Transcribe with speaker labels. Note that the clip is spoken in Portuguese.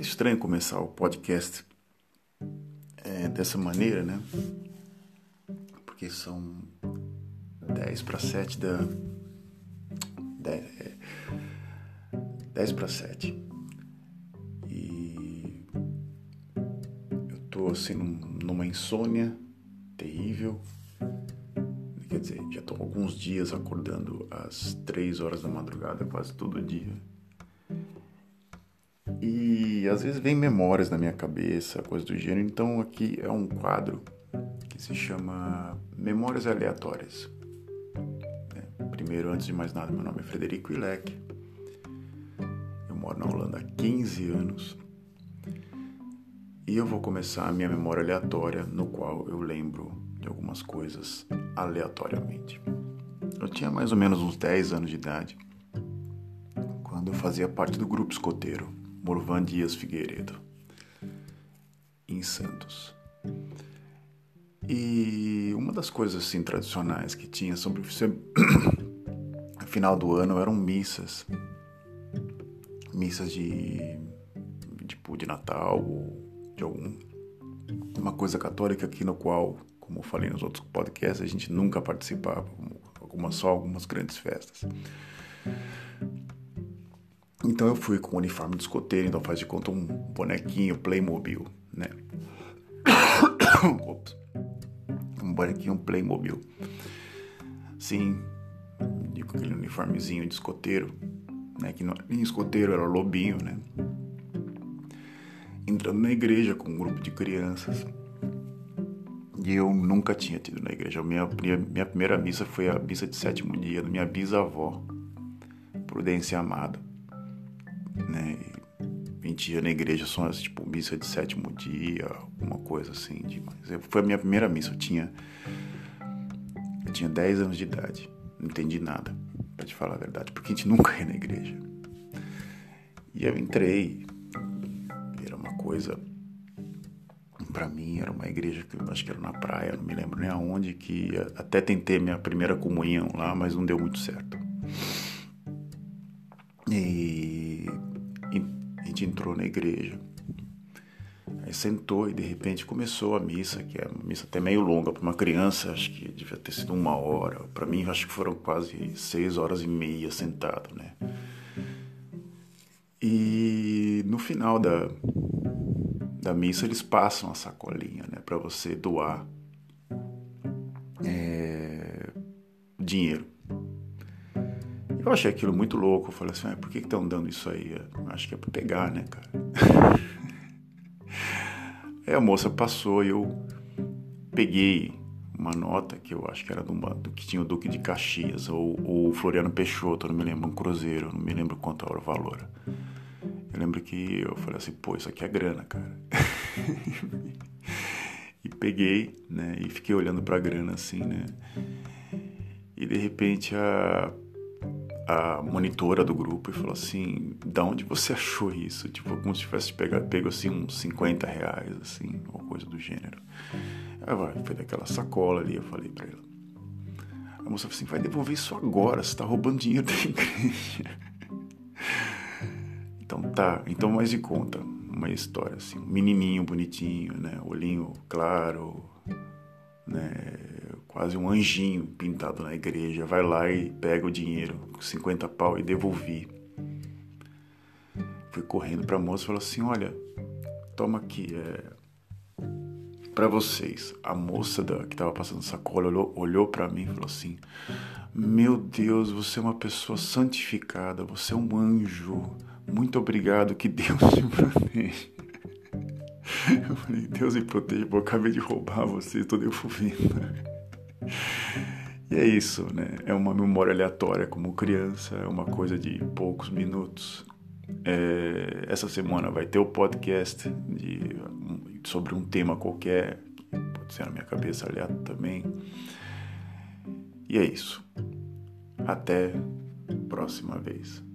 Speaker 1: estranho começar o podcast é, dessa maneira, né? Porque são 10 para 7 da. 10, é, 10 para 7. E eu tô assim numa insônia terrível. Quer dizer, já tô alguns dias acordando às 3 horas da madrugada, quase todo dia. E às vezes vem memórias na minha cabeça, coisa do gênero. Então aqui é um quadro que se chama Memórias Aleatórias. É, primeiro, antes de mais nada, meu nome é Frederico Ilek. Eu moro na Holanda há 15 anos. E eu vou começar a minha memória aleatória, no qual eu lembro de algumas coisas aleatoriamente. Eu tinha mais ou menos uns 10 anos de idade quando eu fazia parte do grupo escoteiro Morvan Dias Figueiredo, em Santos. E uma das coisas assim tradicionais que tinha sobre final do ano eram missas, missas de tipo de Natal ou de algum uma coisa católica aqui no qual, como eu falei nos outros podcasts, a gente nunca participava, algumas só algumas grandes festas. Então eu fui com o uniforme de escoteiro, então faz de conta um bonequinho Playmobil, né? Ops. Um bonequinho Playmobil. Sim, com aquele uniformezinho de escoteiro, né? Que não era nem escoteiro, era lobinho, né? Entrando na igreja com um grupo de crianças. E eu nunca tinha tido na igreja. Minha, minha primeira missa foi a missa de sétimo dia da minha bisavó, Prudência Amada né? A gente ia na igreja só tipo missa de sétimo dia, alguma coisa assim. De, foi a minha primeira missa, eu tinha eu tinha 10 anos de idade, não entendi nada, para te falar a verdade, porque a gente nunca ia na igreja. E eu entrei, era uma coisa para mim era uma igreja que eu acho que era na praia, não me lembro nem aonde, que até tentei minha primeira comunhão lá, mas não deu muito certo. E entrou na igreja. Aí sentou e de repente começou a missa, que é uma missa até meio longa para uma criança, acho que devia ter sido uma hora. Para mim, acho que foram quase seis horas e meia sentado, né? E no final da, da missa eles passam a sacolinha, né, para você doar é, dinheiro. Eu achei aquilo muito louco. Eu falei assim, ah, por que estão dando isso aí? Eu acho que é para pegar, né, cara? aí a moça passou e eu peguei uma nota que eu acho que era do, do que tinha o Duque de Caxias ou o Floriano Peixoto, não me lembro, um cruzeiro, não me lembro quanto era o valor. Eu lembro que eu falei assim, pô, isso aqui é grana, cara. e peguei, né, e fiquei olhando pra grana assim, né. E de repente a a monitora do grupo e falou assim: da onde você achou isso? Tipo, como se tivesse pegado, pego assim uns 50 reais, assim, ou coisa do gênero. Vai, foi daquela sacola ali, eu falei pra ela. A moça falou assim: vai devolver isso agora, você tá roubando dinheiro da igreja. Então tá, então mais de conta, uma história assim, um menininho bonitinho, né, olhinho claro, quase um anjinho pintado na igreja, vai lá e pega o dinheiro, 50 pau e devolvi. Fui correndo para a moça e falou assim: Olha, toma aqui, é para vocês. A moça da, que estava passando sacola olhou, olhou para mim e falou assim: Meu Deus, você é uma pessoa santificada, você é um anjo. Muito obrigado, que Deus te proteja. Eu falei, Deus me proteja, eu acabei de roubar você, estou devolvendo. E é isso, né? É uma memória aleatória como criança, é uma coisa de poucos minutos. É, essa semana vai ter o podcast de, sobre um tema qualquer, pode ser na minha cabeça aliado também. E é isso. Até próxima vez.